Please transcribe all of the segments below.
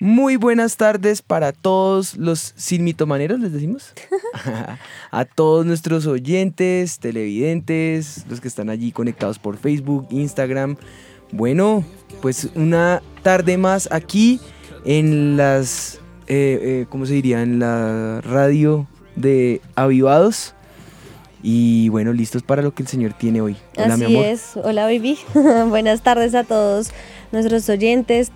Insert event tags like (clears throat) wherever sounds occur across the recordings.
Muy buenas tardes para todos los sin mitomaneros, les decimos. (laughs) a todos nuestros oyentes, televidentes, los que están allí conectados por Facebook, Instagram. Bueno, pues una tarde más aquí en las, eh, eh, ¿cómo se diría? En la radio de Avivados. Y bueno, listos para lo que el Señor tiene hoy. Hola, Así mi amor. es. Hola, baby. (laughs) Buenas tardes a todos nuestros oyentes.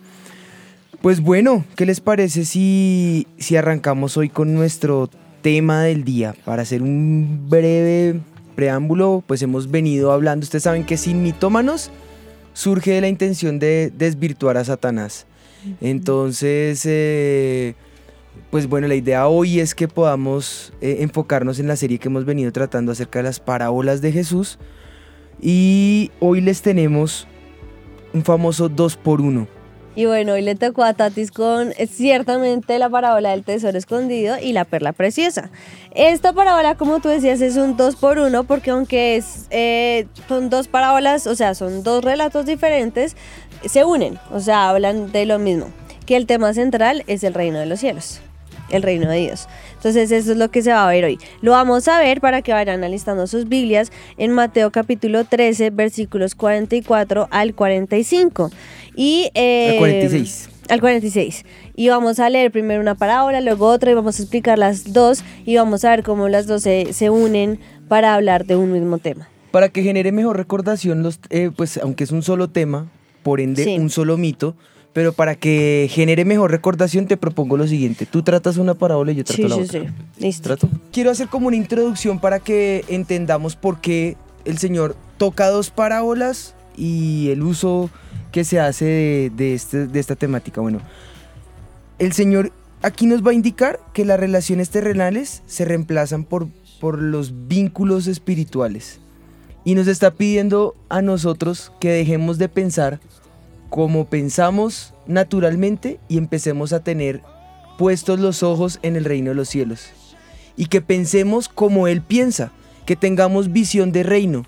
Pues bueno, ¿qué les parece si, si arrancamos hoy con nuestro tema del día? Para hacer un breve preámbulo, pues hemos venido hablando, ustedes saben que sin mitómanos surge de la intención de desvirtuar a Satanás. Entonces, eh, pues bueno, la idea hoy es que podamos eh, enfocarnos en la serie que hemos venido tratando acerca de las parábolas de Jesús. Y hoy les tenemos un famoso 2 por 1 y bueno, hoy le tocó a Tatis con eh, ciertamente la parábola del tesoro escondido y la perla preciosa. Esta parábola, como tú decías, es un 2 por 1 porque aunque es, eh, son dos parábolas, o sea, son dos relatos diferentes, se unen, o sea, hablan de lo mismo. Que el tema central es el reino de los cielos, el reino de Dios. Entonces eso es lo que se va a ver hoy. Lo vamos a ver para que vayan analizando sus Biblias en Mateo capítulo 13, versículos 44 al 45. Y, al 46. Eh, al 46. Y vamos a leer primero una parábola, luego otra y vamos a explicar las dos y vamos a ver cómo las dos se, unen para hablar de un mismo tema. Para que genere mejor recordación, los, eh, pues aunque es un solo tema, por ende un solo mito, pero para que genere mejor recordación te propongo lo siguiente. Tú tratas una parábola y yo trato la otra. Sí, sí, Listo. Quiero hacer como una introducción para que entendamos por qué el Señor toca dos parábolas y el uso que se hace de, este, de esta temática. Bueno, el Señor aquí nos va a indicar que las relaciones terrenales se reemplazan por los vínculos espirituales. Y nos está pidiendo a nosotros que dejemos de pensar como pensamos naturalmente y empecemos a tener puestos los ojos en el reino de los cielos. Y que pensemos como Él piensa, que tengamos visión de reino,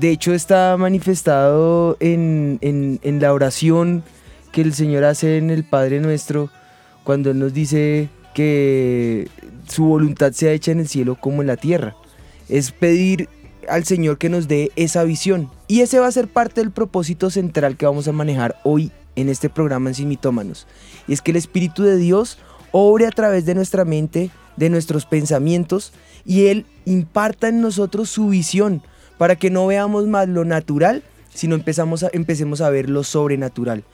de hecho está manifestado en, la oración que el Señor hace en el Padre Nuestro cuando Él nos dice que su voluntad sea hecha en el cielo como en la tierra. Es pedir al Señor que nos dé esa visión. Y ese va a ser parte del propósito central que vamos a manejar hoy en este programa en Sin Y es que el Espíritu de Dios obre a través de nuestra mente, de nuestros pensamientos, y Él imparta en nosotros su visión para que no veamos más lo natural, sino empezamos empecemos a ver lo sobrenatural.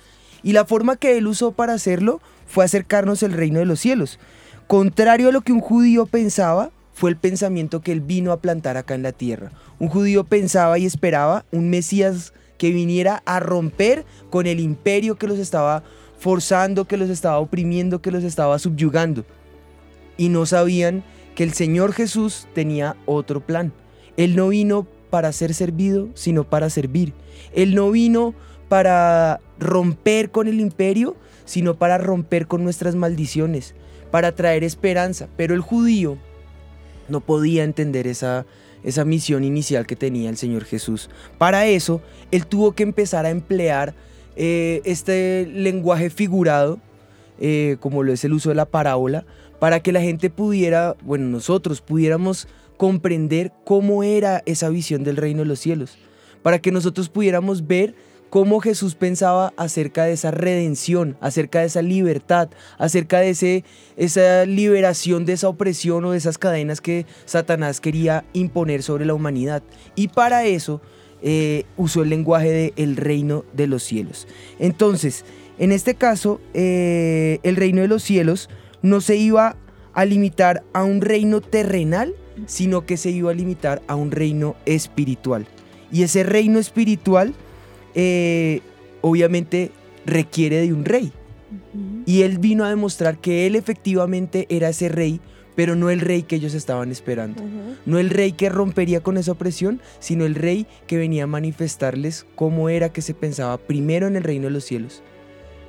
Y la forma que él usó para hacerlo fue acercarnos al reino de los cielos. Contrario a lo que un judío pensaba, fue el pensamiento que él vino a plantar acá en la tierra. Un judío pensaba y esperaba un Mesías que viniera a romper con el imperio que los estaba forzando, que los estaba oprimiendo, que los estaba subyugando. Y no sabían que el Señor Jesús tenía otro plan. Él no vino para ser servido, sino para servir. Él no vino para romper con el imperio, sino para romper con nuestras maldiciones, para traer esperanza. Pero el judío no podía entender esa, esa misión inicial que tenía el Señor Jesús. Para eso, él tuvo que empezar a emplear eh, este lenguaje figurado, eh, como lo es el uso de la parábola, para que la gente pudiera, bueno, nosotros pudiéramos comprender cómo era esa visión del reino de los cielos, para que nosotros pudiéramos ver cómo Jesús pensaba acerca de esa redención, acerca de esa libertad, acerca de ese, esa liberación de esa opresión o de esas cadenas que Satanás quería imponer sobre la humanidad. Y para eso eh, usó el lenguaje de el reino de los cielos. Entonces, en este caso, eh, el reino de los cielos no se iba a limitar a un reino terrenal, sino que se iba a limitar a un reino espiritual. Y ese reino espiritual eh, obviamente requiere de un rey. Y él vino a demostrar que él efectivamente era ese rey pero no el rey que ellos estaban esperando. No el rey que rompería con esa opresión, sino el rey que venía a manifestarles cómo era que se pensaba primero en el reino de los cielos.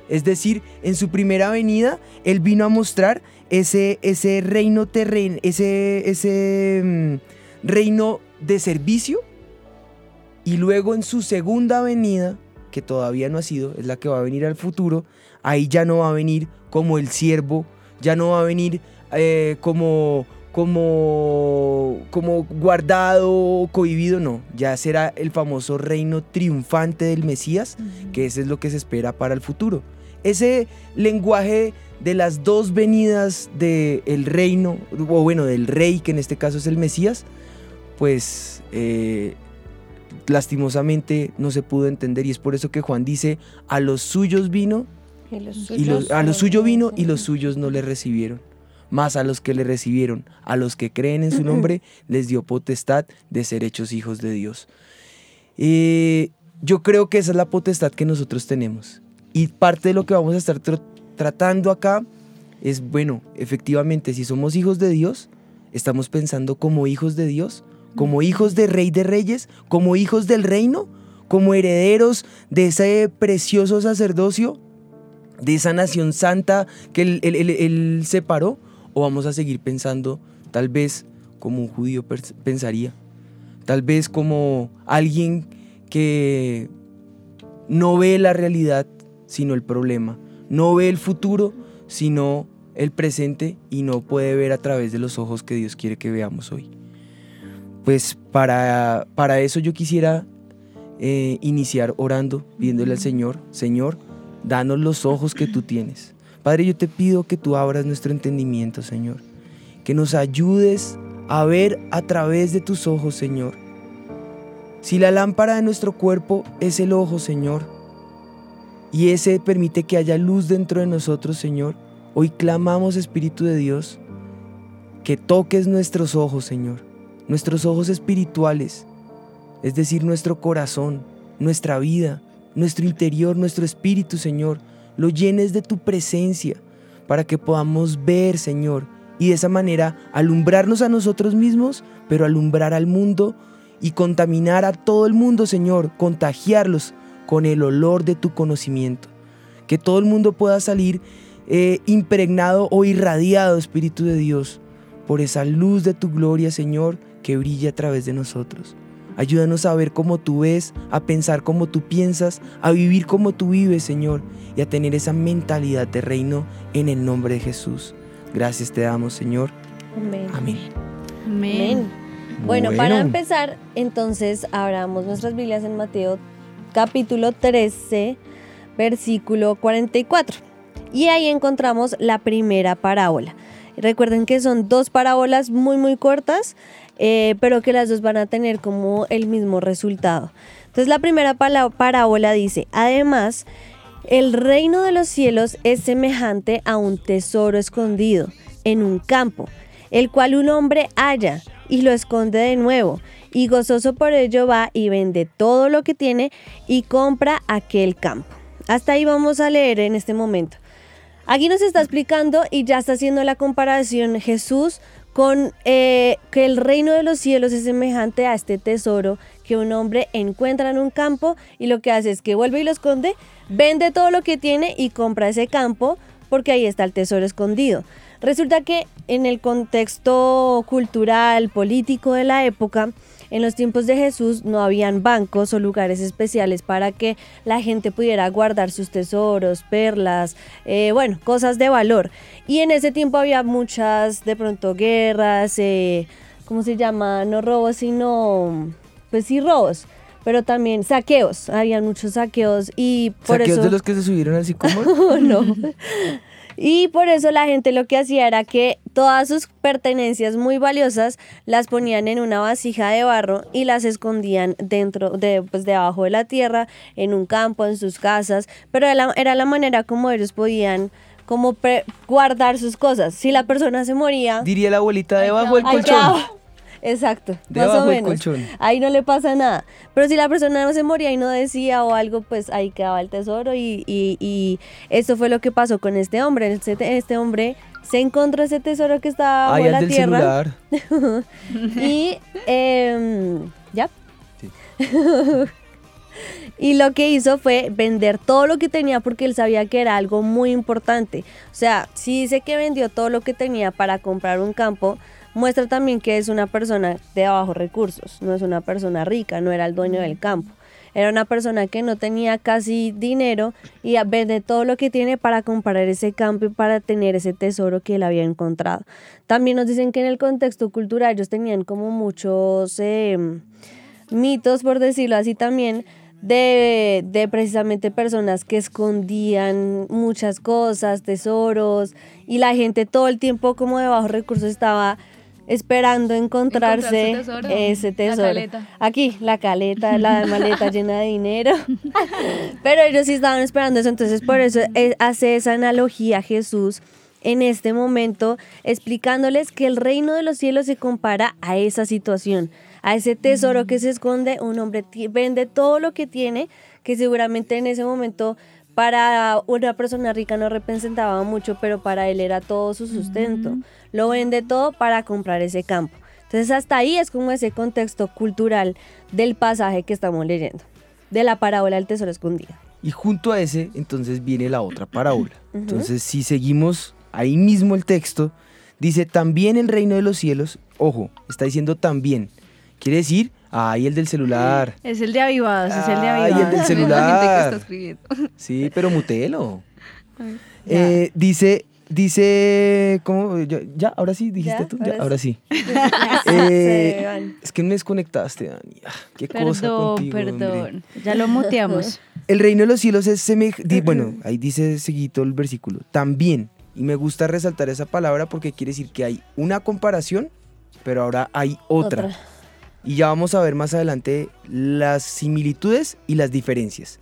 Es decir, en su primera venida, él vino a mostrar ese, ese reino terreno, ese, ese mm, reino de servicio. Y luego en su segunda venida, que todavía no ha sido, es la que va a venir al futuro, ahí ya no va a venir como el siervo, ya no va a venir eh, como, como, como guardado, cohibido, no, ya será el famoso reino triunfante del Mesías, que ese es lo que se espera para el futuro. Ese lenguaje de las dos venidas del reino, o bueno, del rey, que en este caso es el Mesías, pues eh, lastimosamente no se pudo entender y es por eso que Juan dice, a los suyos vino, Y los y los- suyos a no lo suyo vino y los suyos no le recibieron. Más a los que le recibieron, a los que creen en su nombre, (clears throat) les dio potestad de ser hechos hijos de Dios. Eh, yo creo que esa es la potestad que nosotros tenemos. Y parte de lo que vamos a estar tr- tratando acá es, bueno, efectivamente, si somos hijos de Dios, estamos pensando como hijos de Dios, como hijos de Rey de Reyes, como hijos del reino, como herederos de ese precioso sacerdocio, de esa nación santa que él, él- él- él separó, o vamos a seguir pensando tal vez como un judío pensaría, tal vez como alguien que no ve la realidad sino el problema, no ve el futuro sino el presente y no puede ver a través de los ojos que Dios quiere que veamos hoy. Pues para, para eso yo quisiera eh, iniciar orando, pidiéndole al Señor, Señor, danos los ojos que tú tienes. Padre, yo te pido que tú abras nuestro entendimiento, Señor, que nos ayudes a ver a través de tus ojos, Señor. Si la lámpara de nuestro cuerpo es el ojo, Señor, y ese permite que haya luz dentro de nosotros, Señor, hoy clamamos, Espíritu de Dios, que toques nuestros ojos, Señor, nuestros ojos espirituales, es decir, nuestro corazón, nuestra vida, nuestro interior, nuestro espíritu, Señor, lo llenes de tu presencia para que podamos ver, Señor, y de esa manera alumbrarnos a nosotros mismos, pero alumbrar al mundo y contaminar a todo el mundo, Señor, contagiarlos con el olor de tu conocimiento. Que todo el mundo pueda salir eh, impregnado o irradiado, Espíritu de Dios, por esa luz de tu gloria, Señor, que brilla a través de nosotros. Ayúdanos a ver como tú ves, a pensar como tú piensas, a vivir como tú vives, Señor, y a tener esa mentalidad de reino en el nombre de Jesús. Gracias te damos, Señor. Amén. Amén. Amén. Bueno, para empezar, entonces abramos nuestras Biblias en Mateo capítulo 13, versículo 44. Y ahí encontramos la primera parábola. Recuerden que son dos parábolas muy, muy cortas, eh, pero que las dos van a tener como el mismo resultado. Entonces la primera parábola dice, además, el reino de los cielos es semejante a un tesoro escondido en un campo, el cual un hombre halla y lo esconde de nuevo, y gozoso por ello va y vende todo lo que tiene y compra aquel campo. Hasta ahí vamos a leer en este momento. Aquí nos está explicando y ya está haciendo la comparación Jesús con eh, que el reino de los cielos es semejante a este tesoro que un hombre encuentra en un campo y lo que hace es que vuelve y lo esconde, vende todo lo que tiene y compra ese campo porque ahí está el tesoro escondido. Resulta que en el contexto cultural, político de la época, en los tiempos de Jesús no habían bancos o lugares especiales para que la gente pudiera guardar sus tesoros, perlas, eh, bueno, cosas de valor. Y en ese tiempo había muchas, de pronto, guerras, eh, ¿cómo se llama? No robos, sino, pues sí, robos. Pero también saqueos, habían muchos saqueos y por ¿Saqueos eso... de los que se subieron al sicómoro? (laughs) no. (laughs) Y por eso la gente lo que hacía era que todas sus pertenencias muy valiosas las ponían en una vasija de barro y las escondían dentro de pues debajo de la tierra, en un campo, en sus casas, pero era la, era la manera como ellos podían como guardar sus cosas. Si la persona se moría, Diría la abuelita debajo del colchón. (laughs) Exacto, más o menos. colchón. Ahí no le pasa nada. Pero si la persona no se moría y no decía o algo, pues ahí quedaba el tesoro. Y, y, y esto fue lo que pasó con este hombre. Este, este hombre se encontró ese tesoro que estaba bajo la del tierra. celular. (laughs) Y em, ya. Sí. (laughs) y lo que hizo fue vender todo lo que tenía porque él sabía que era algo muy importante. O sea, si dice que vendió todo lo que tenía para comprar un campo, muestra también que es una persona de bajos recursos, no es una persona rica, no era el dueño del campo. Era una persona que no tenía casi dinero y a- vende todo lo que tiene para comprar ese campo y para tener ese tesoro que él había encontrado. También nos dicen que en el contexto cultural ellos tenían como muchos em, mitos, por decirlo así también, de, de precisamente personas que escondían muchas cosas, tesoros, y la gente todo el tiempo como de bajos recursos estaba esperando encontrarse tesoro, ese la tesoro. caleta. Aquí, la caleta, la (laughs) maleta llena de dinero. (laughs) Pero ellos sí estaban esperando eso, entonces por eso eh, hace esa analogía Jesús en este momento, explicándoles que el reino de los cielos se compara a esa situación, a ese tesoro que se esconde. Un hombre vende todo lo que tiene, que seguramente en ese momento para una persona rica no representaba mucho, pero para él era todo su sustento. Lo vende todo para comprar ese campo. Entonces hasta ahí es como ese contexto cultural del pasaje que estamos leyendo, de la parábola del tesoro escondido. Y junto a ese, entonces viene la otra parábola. (clears throat) Entonces, si seguimos ahí mismo el texto, dice también el reino de los cielos, ojo, está diciendo también. Quiere decir, ay, el del celular. Es el de avivados, es el de Ay, el avivados. del Es la gente que celular. está escribiendo. Sí, pero mutelo. Eh, dice, dice, ¿cómo? Ya, ya, ahora sí, dijiste ¿Ya? tú. Ya, Ahora sí. (laughs) Eh, es que me desconectaste, Dani. Ah, qué cosa Perdón, contigo, hombre. perdón. Ya lo muteamos. (laughs) El reino de los cielos es semejante. Bueno, ahí dice seguito el versículo. También. Y me gusta resaltar esa palabra porque quiere decir que hay una comparación, pero ahora hay otra. Otra. Y ya vamos a ver más adelante las similitudes y las diferencias.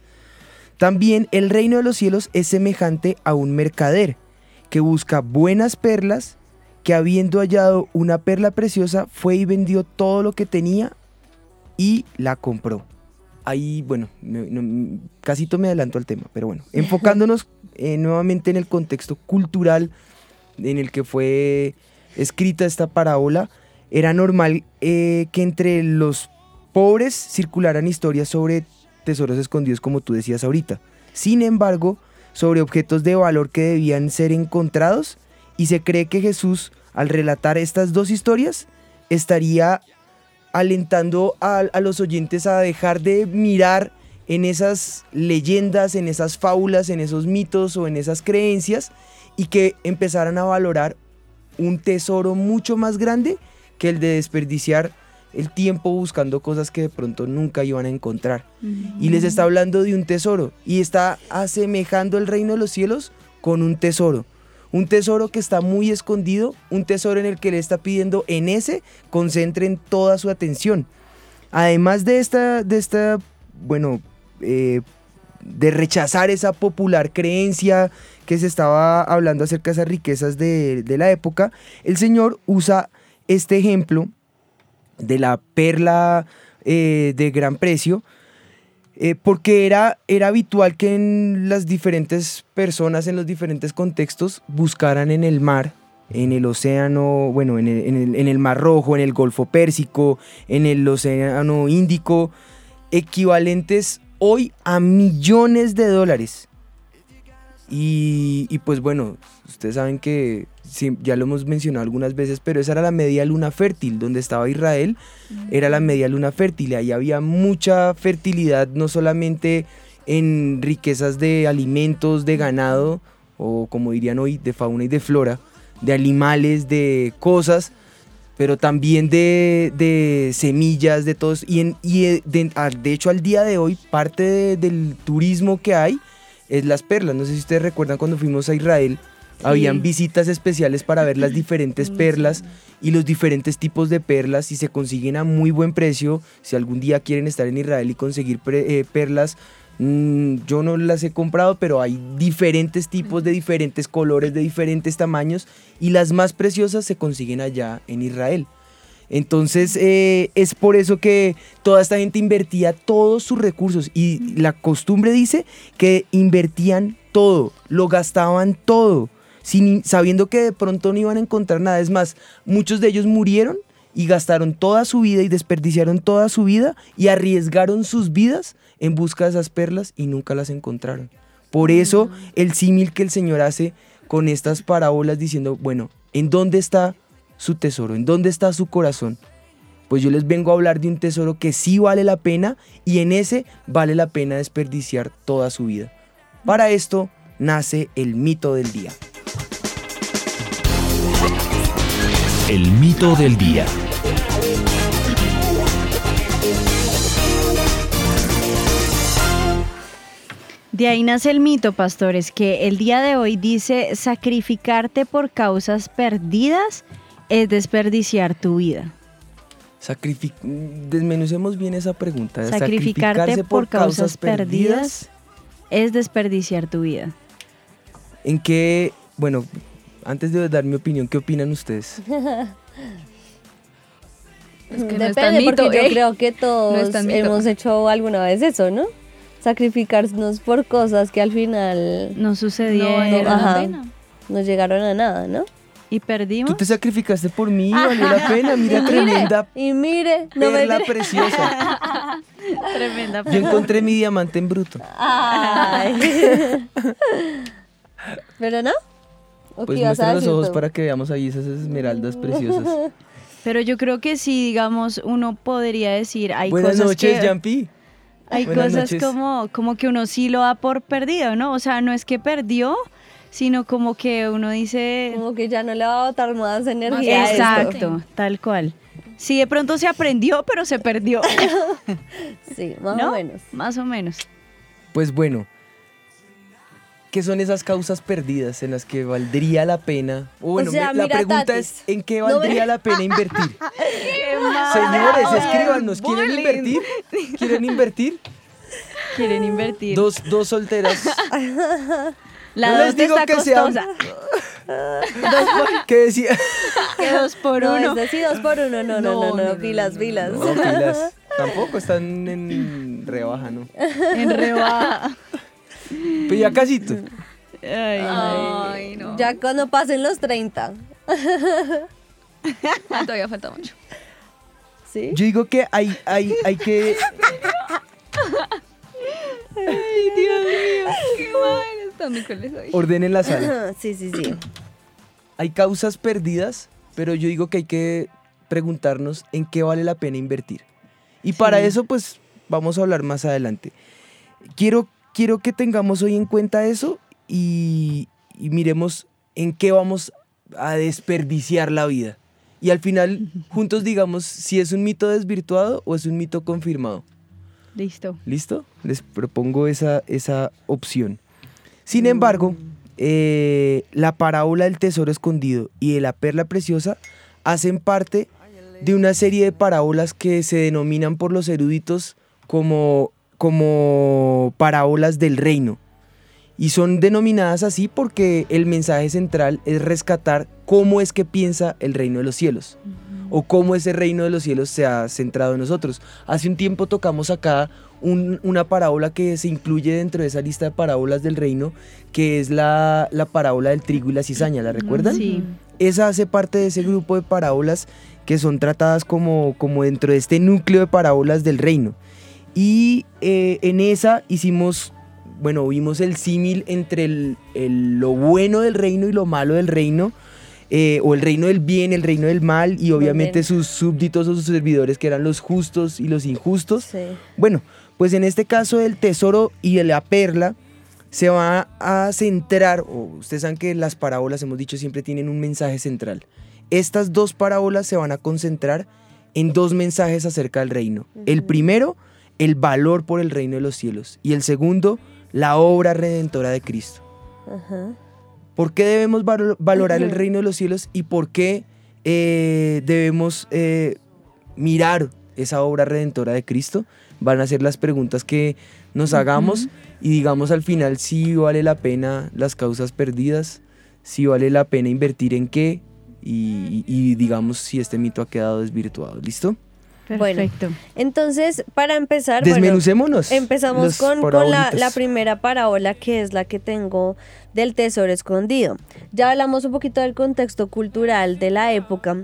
También el reino de los cielos es semejante a un mercader que busca buenas perlas, que habiendo hallado una perla preciosa, fue y vendió todo lo que tenía y la compró. Ahí, bueno, no- no- casi me adelanto al tema, pero bueno, (laughs) enfocándonos eh, nuevamente en el contexto cultural en el que fue escrita esta parábola, era normal eh, que entre los pobres circularan historias sobre tesoros escondidos, como tú decías ahorita. Sin embargo, sobre objetos de valor que debían ser encontrados, y se cree que Jesús, al relatar estas dos historias, estaría alentando a, a los oyentes a dejar de mirar en esas leyendas, en esas fábulas, en esos mitos o en esas creencias y que empezaran a valorar un tesoro mucho más grande que el de desperdiciar el tiempo buscando cosas que de pronto nunca iban a encontrar. Y les está hablando de un tesoro y está asemejando el reino de los cielos con un tesoro. Un tesoro que está muy escondido, un tesoro en el que le está pidiendo en ese concentren toda su atención. Además de esta, de esta bueno, eh, de rechazar esa popular creencia que se estaba hablando acerca de esas riquezas de, de la época, el Señor usa este ejemplo de la perla eh, de gran precio, eh, porque era, era habitual que en las diferentes personas, en los diferentes contextos, buscaran en el mar, en el océano, bueno, en el, en el- en el Mar Rojo, en el Golfo Pérsico, en el Océano Índico, equivalentes hoy a millones de dólares. Y, pues bueno, ustedes saben que ya lo hemos mencionado algunas veces, pero esa era la media luna fértil, donde estaba Israel, era la media luna fértil, ahí había mucha fertilidad, no solamente en riquezas de alimentos, de ganado, o como dirían hoy, de fauna y de flora, de animales, de cosas, pero también de, semillas, de todos. Y, de, hecho al día de hoy parte de- del turismo que hay es las perlas. No sé si ustedes recuerdan cuando fuimos a Israel, habían visitas especiales para ver las diferentes perlas y los diferentes tipos de perlas y se consiguen a muy buen precio. Si algún día quieren estar en Israel y conseguir eh, perlas, mm, yo no las he comprado, pero hay diferentes tipos de diferentes colores, de diferentes tamaños y las más preciosas se consiguen allá en Israel. Entonces eh, es por eso que toda esta gente invertía todos sus recursos y la costumbre dice que invertían todo, lo gastaban todo, sin, sabiendo que de pronto no iban a encontrar nada. Es más, muchos de ellos murieron y gastaron toda su vida y desperdiciaron toda su vida y arriesgaron sus vidas en busca de esas perlas y nunca las encontraron. Por eso el símil que el Señor hace con estas parábolas diciendo, bueno, ¿en dónde está su tesoro? ¿En dónde está su corazón? Pues yo les vengo a hablar de un tesoro que sí vale la pena y en ese vale la pena desperdiciar toda su vida. Para esto nace el mito del día. El mito del día. De ahí nace el mito, pastores, que el día de hoy dice sacrificarte por causas perdidas es desperdiciar tu vida. Sacrific- Desmenucemos bien esa pregunta. Sacrificarte Sacrificarse por causas perdidas es desperdiciar tu vida. ¿En qué? Bueno, antes de dar mi opinión, ¿qué opinan ustedes? (laughs) Es que no Depende, es tan mito, porque yo ¿eh? creo que No todos hemos hecho alguna vez eso, ¿no? Sacrificarnos por cosas que al final No sucedieron No pena. no llegaron a nada, ¿no? Y perdimos. Tú te sacrificaste por mí, valió la (laughs) pena. Mira, tremenda Y mire, no me perla dire- preciosa. (laughs) Tremenda. Yo encontré mi diamante en bruto. Ay. (laughs) ¿Pero no? ¿O Pues muestra los ojos tú? para que veamos ahí esas esmeraldas preciosas. Pero yo creo que sí, digamos, uno podría decir, hay Buenas cosas noches, que... Jampi. Hay Buenas cosas noches. como, como que uno sí lo da por perdido, ¿no? O sea, no es que perdió, sino como que uno dice... Como que ya no le va a botar más energía. Exacto, tal cual. Sí, de pronto se aprendió, pero se perdió. (laughs) Sí, más ¿No? o menos. Más o menos. Pues bueno, ¿qué son esas causas perdidas en las que valdría la pena? O bueno, sea, me- la pregunta Tatis, es, ¿en qué no me- valdría la pena (laughs) invertir? Señores, escríbanos, ¿quieren invertir? ¿Quieren invertir? Quieren invertir. Dos, dos solteras. (laughs) La no les digo está que sean- costosa. (laughs) ¿Qué decía? (laughs) Que dos por no, uno. es decir, dos por uno. No, no, no, no, No, no, no, pilas, no, pilas. No, pilas. Tampoco están en rebaja, ¿no? En rebaja. (laughs) Pero ya casito. Ay, Ay, no. Ya cuando pasen los 30. Ah, todavía falta mucho. ¿Sí? Yo digo que hay, hay, hay que... Qué mal, hoy. Ordenen la sala. Sí, sí, sí. (clears throat) Hay causas perdidas, pero yo digo que hay que preguntarnos en qué vale la pena invertir. Y para eso, pues, vamos a hablar más adelante. Quiero, quiero que tengamos hoy en cuenta eso y, y miremos en qué vamos a desperdiciar la vida. Y al final, (laughs) juntos digamos si es un mito desvirtuado o es un mito confirmado. Listo. ¿Listo? Les propongo esa, esa opción. Sin embargo, eh, la parábola del tesoro escondido y de la perla preciosa hacen parte de una serie de parábolas que se denominan por los eruditos como, como parábolas del reino. Y son denominadas así porque el mensaje central es rescatar cómo es que piensa el reino de los cielos o cómo ese reino de los cielos se ha centrado en nosotros. Hace un tiempo tocamos acá un- una parábola que se incluye dentro de esa lista de parábolas del reino, que es la, la parábola del trigo y la cizaña, ¿la recuerdan? Sí. Esa hace parte de ese grupo de parábolas que son tratadas como, como dentro de este núcleo de parábolas del reino. Y eh, en esa hicimos, bueno, vimos el símil entre el- el- lo bueno del reino y lo malo del reino, eh, o el reino del bien, el reino del mal, y obviamente sus súbditos o sus servidores que eran los justos y los injustos. Sí. Bueno, pues en este caso el tesoro y la perla se va a centrar, o ustedes saben que las parábolas, hemos dicho, siempre tienen un mensaje central. Estas dos parábolas se van a concentrar en dos mensajes acerca del reino. El primero, el valor por el reino de los cielos. Y el segundo, la obra redentora de Cristo. Ajá. ¿Por qué debemos valo- valorar el reino de los cielos y por qué eh, debemos eh, mirar esa obra redentora de Cristo? Van a ser las preguntas que nos hagamos y digamos al final si vale la pena las causas perdidas, si vale la pena invertir en qué y, y digamos si este mito ha quedado desvirtuado. ¿Listo? Bueno, Perfecto. Entonces, para empezar, bueno, Desmenucémonos. empezamos con, con la, primera parábola, que es la que tengo del tesoro escondido. Ya hablamos un poquito del contexto cultural de la época.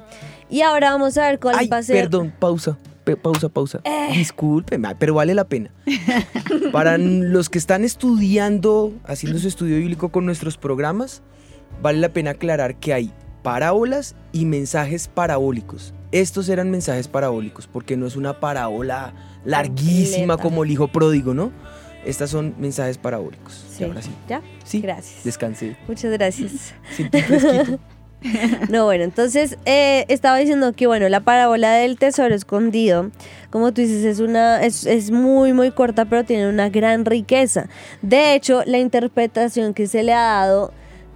Y ahora vamos a ver cuál Ay, va a ser. perdón, pausa. pausa, pausa. Eh. Disculpen, pero vale la pena. (laughs) Para los que están estudiando, haciendo su estudio bíblico con nuestros programas, vale la pena aclarar que hay parábolas y mensajes parabólicos. Estos eran mensajes parabólicos porque no es una parábola larguísima Completa. como el hijo pródigo, ¿no? Estas son mensajes parabólicos. Y ahora sí. ¿Ya? Sí. Gracias. Descansé. Muchas gracias. (laughs) (laughs) No, bueno, entonces eh, estaba diciendo que, bueno, la parábola del tesoro escondido, como tú dices, es, una, es, es muy, muy corta, pero tiene una gran riqueza. De hecho, la interpretación que se le ha dado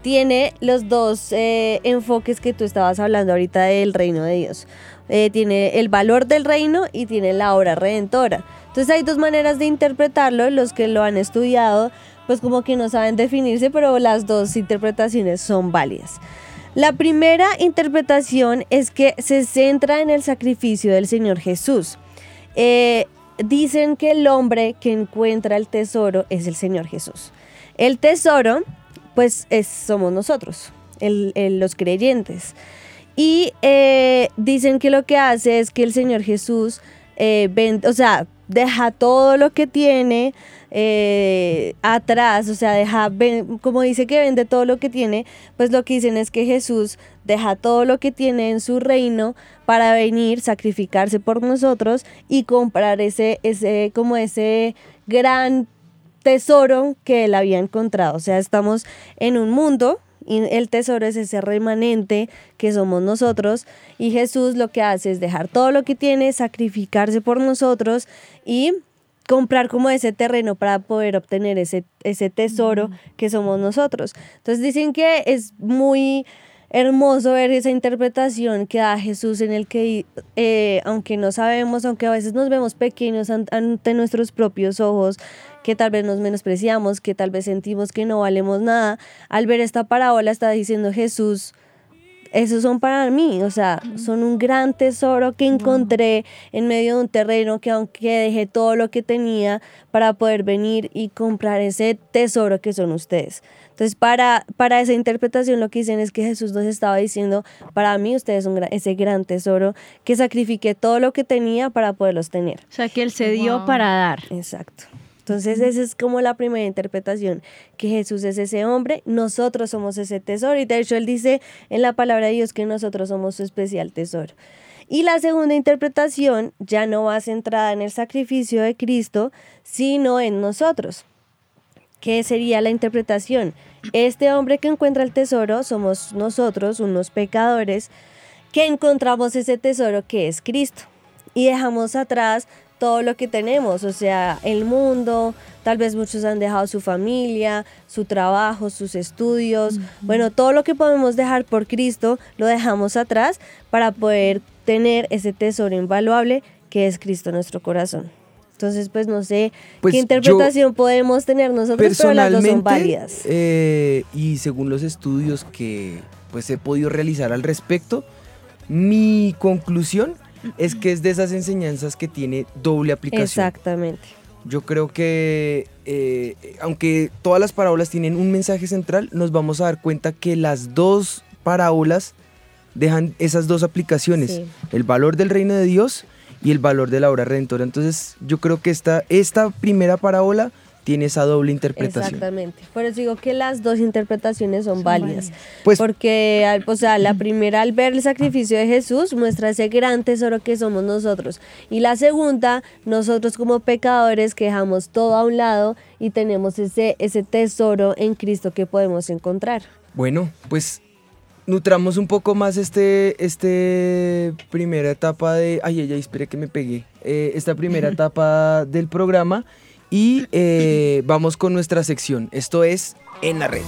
tiene los dos eh, enfoques que tú estabas hablando ahorita del reino de Dios. Eh, tiene el valor del reino y tiene la obra redentora. Entonces hay dos maneras de interpretarlo, los que lo han estudiado, pues como que no saben definirse, pero las dos interpretaciones son válidas. La primera interpretación es que se centra en el sacrificio del Señor Jesús. Eh, dicen que el hombre que encuentra el tesoro es el Señor Jesús. El tesoro, pues es, somos nosotros, los creyentes. Y eh, dicen que lo que hace es que el Señor Jesús, eh, ven- o sea, deja todo lo que tiene eh, atrás, o sea, deja, como dice que vende todo lo que tiene, pues lo que dicen es que Jesús deja todo lo que tiene en su reino para venir, sacrificarse por nosotros y comprar ese, ese, como ese gran tesoro que él había encontrado. O sea, estamos en un mundo y el tesoro es ese remanente que somos nosotros y Jesús lo que hace es dejar todo lo que tiene, sacrificarse por nosotros y comprar como ese terreno para poder obtener ese, ese tesoro que somos nosotros. Entonces dicen que es muy hermoso ver esa interpretación que da Jesús en el que, eh, aunque no sabemos, aunque a veces nos vemos pequeños an- ante nuestros propios ojos, que tal vez nos menospreciamos, que tal vez sentimos que no valemos nada, al ver esta parábola está diciendo Jesús, esos son para mí, o sea, son un gran tesoro que encontré en medio de un terreno que aunque dejé todo lo que tenía para poder venir y comprar ese tesoro que son ustedes. Entonces, para, para esa interpretación lo que dicen es que Jesús nos estaba diciendo, para mí ustedes son gra- ese gran tesoro que sacrifiqué todo lo que tenía para poderlos tener. O sea, que él se dio Wow. para dar. Exacto. Entonces esa es como la primera interpretación, que Jesús es ese hombre, nosotros somos ese tesoro. Y de hecho él dice en la palabra de Dios que nosotros somos su especial tesoro. Y la segunda interpretación ya no va centrada en el sacrificio de Cristo, sino en nosotros. ¿Qué sería la interpretación? Este hombre que encuentra el tesoro somos nosotros, unos pecadores, que encontramos ese tesoro que es Cristo. Y dejamos atrás todo lo que tenemos, o sea, el mundo, tal vez muchos han dejado su familia, su trabajo, sus estudios, bueno, todo lo que podemos dejar por Cristo lo dejamos atrás para poder tener ese tesoro invaluable que es Cristo en nuestro corazón. Entonces, pues no sé Pues qué interpretación podemos tener nosotros, pero las dos son válidas. eh, y según los estudios que pues he podido realizar al respecto, mi conclusión es que es de esas enseñanzas que tiene doble aplicación. Exactamente. Yo creo que eh, aunque todas las parábolas tienen un mensaje central, nos vamos a dar cuenta que las dos parábolas dejan esas dos aplicaciones, Sí. el valor del reino de Dios y el valor de la obra redentora. Entonces yo creo que esta, esta primera parábola tiene esa doble interpretación. Exactamente. Por eso digo que las dos interpretaciones son, válidas. Pues Porque, o sea, la primera al ver el sacrificio de Jesús muestra ese gran tesoro que somos nosotros. Y la segunda, nosotros como pecadores que dejamos todo a un lado y tenemos ese, ese tesoro en Cristo que podemos encontrar. Bueno, pues nutramos un poco más este, este primera etapa de... Ay, ay, ay, espere que me pegué. Eh, esta primera (laughs) etapa del programa y eh, vamos con nuestra sección. Esto es En la Red.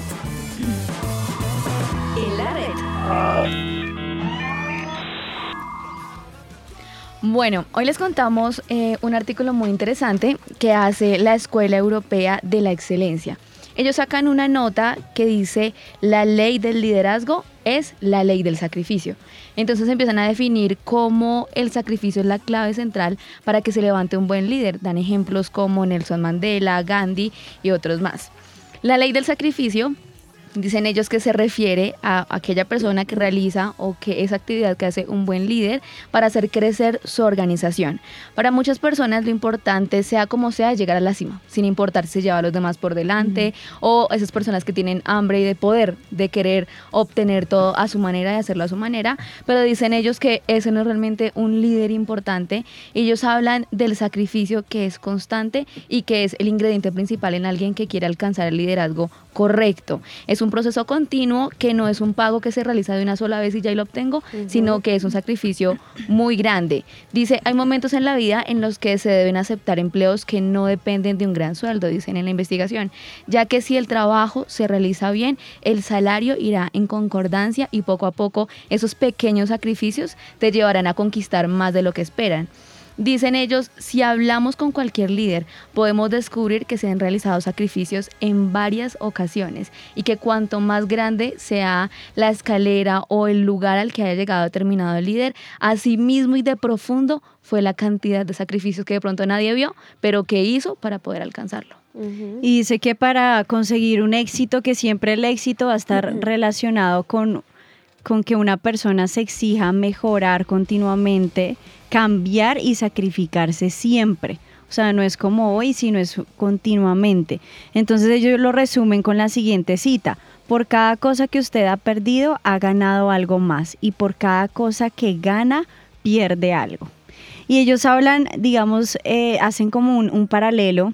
En la red. Bueno, hoy les contamos eh, un artículo muy interesante que hace la Escuela Europea de la Excelencia. Ellos sacan una nota que dice la ley del liderazgo es la ley del sacrificio. Entonces empiezan a definir cómo el sacrificio es la clave central para que se levante un buen líder. Dan ejemplos como Nelson Mandela, Gandhi y otros más. La ley del sacrificio Dicen ellos que se refiere a aquella persona que realiza o que esa actividad que hace un buen líder para hacer crecer su organización. Para muchas personas lo importante, sea como sea, llegar a la cima, sin importar si se lleva a los demás por delante o esas personas que tienen hambre y de poder, de querer obtener todo a su manera y hacerlo a su manera. Pero dicen ellos que ese no es realmente un líder importante. Ellos hablan del sacrificio que es constante y que es el ingrediente principal en alguien que quiere alcanzar el liderazgo correcto. Es un proceso continuo que no es un pago que se realiza de una sola vez y ya lo obtengo, sino que es un sacrificio muy grande. Dice, hay momentos en la vida en los que se deben aceptar empleos que no dependen de un gran sueldo, dicen en la investigación, ya que si el trabajo se realiza bien, el salario irá en concordancia y poco a poco esos pequeños sacrificios te llevarán a conquistar más de lo que esperan. Dicen ellos, si hablamos con cualquier líder, podemos descubrir que se han realizado sacrificios en varias ocasiones y que cuanto más grande sea la escalera o el lugar al que haya llegado determinado líder, así mismo y de profundo fue la cantidad de sacrificios que de pronto nadie vio, pero que hizo para poder alcanzarlo. Y dice que para conseguir un éxito, que siempre el éxito va a estar relacionado con, con que una persona se exija mejorar continuamente, cambiar y sacrificarse siempre. O sea, no es como hoy, sino es continuamente. Entonces ellos lo resumen con la siguiente cita. Por cada cosa que usted ha perdido, ha ganado algo más. Y por cada cosa que gana, pierde algo. Y ellos hablan, digamos, eh, hacen como un, un paralelo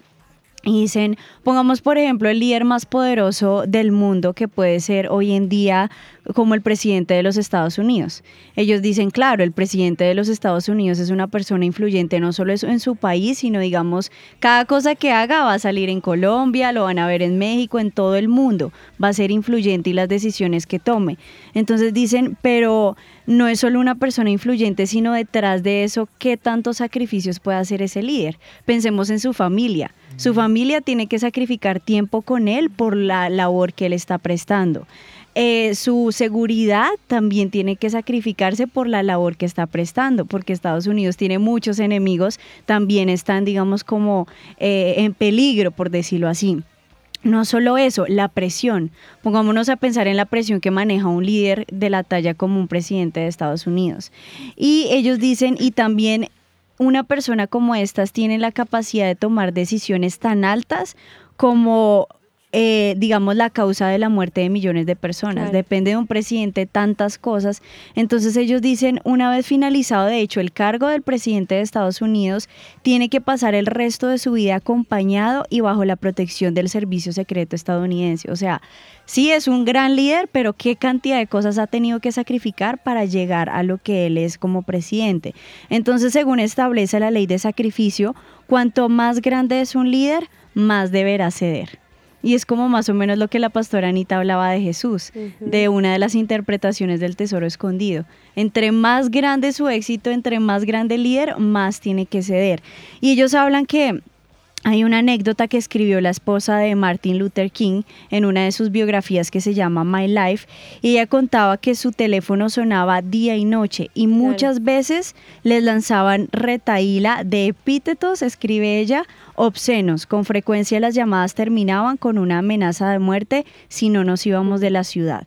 y dicen, pongamos por ejemplo el líder más poderoso del mundo que puede ser hoy en día como el presidente de los Estados Unidos. Ellos dicen, claro, el presidente de los Estados Unidos es una persona influyente no solo en su país, sino digamos, cada cosa que haga va a salir en Colombia, lo van a ver en México, en todo el mundo, va a ser influyente y las decisiones que tome. Entonces dicen, pero no es solo una persona influyente, sino detrás de eso, ¿qué tantos sacrificios puede hacer ese líder? Pensemos en su familia. Su familia tiene que sacrificar tiempo con él por la labor que él está prestando. Eh, su seguridad también tiene que sacrificarse por la labor que está prestando, porque Estados Unidos tiene muchos enemigos, también están, digamos, como eh, en peligro, por decirlo así. No solo eso, la presión. Pongámonos a pensar en la presión que maneja un líder de la talla como un presidente de Estados Unidos. Y ellos dicen, y también una persona como estas tiene la capacidad de tomar decisiones tan altas como eh, digamos, la causa de la muerte de millones de personas. Depende de un presidente tantas cosas. Entonces ellos dicen, una vez finalizado, de hecho, el cargo del presidente de Estados Unidos, tiene que pasar el resto de su vida acompañado y bajo la protección del servicio secreto estadounidense. O sea, sí es un gran líder, pero qué cantidad de cosas ha tenido que sacrificar para llegar a lo que él es como presidente. Entonces, según establece la ley de sacrificio, cuanto más grande es un líder, más deberá ceder. Y es como más o menos lo que la pastora Anita hablaba de Jesús, de una de las interpretaciones del tesoro escondido. Entre más grande su éxito, entre más grande el líder, más tiene que ceder. Y ellos hablan que hay una anécdota que escribió la esposa de Martin Luther King en una de sus biografías que se llama My Life y ella contaba que su teléfono sonaba día y noche y muchas veces les lanzaban retaíla de epítetos, escribe ella, obscenos. Con frecuencia las llamadas terminaban con una amenaza de muerte si no nos íbamos de la ciudad.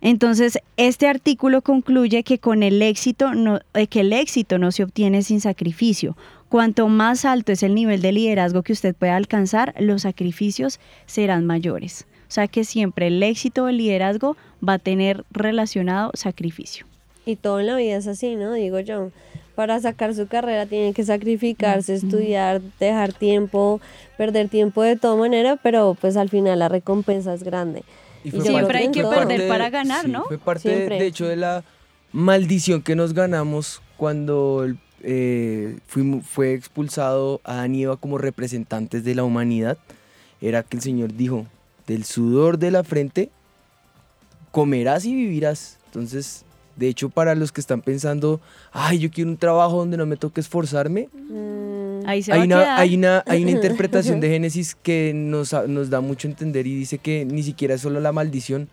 Entonces, este artículo concluye que con el éxito no, eh, que el éxito no se obtiene sin sacrificio. Cuanto más alto es el nivel de liderazgo que usted pueda alcanzar, los sacrificios serán mayores. O sea que siempre el éxito del liderazgo va a tener relacionado sacrificio. Y todo en la vida es así, ¿no? Digo yo, para sacar su carrera tiene que sacrificarse, estudiar, dejar tiempo, perder tiempo de toda manera, pero pues al final la recompensa es grande. Y, siempre hay que perder para ganar, ¿no? Fue parte, de, hecho, de la maldición que nos ganamos cuando el eh, fue expulsado a y como representantes de la humanidad, era que el Señor dijo, del sudor de la frente comerás y vivirás. Entonces, de hecho, para los que están pensando, ay, yo quiero un trabajo donde no me toque esforzarme, mm. Ahí se hay va a una, quedar. hay, una, hay una (laughs) interpretación de Génesis que nos, nos da mucho a entender y dice que ni siquiera es solo la maldición.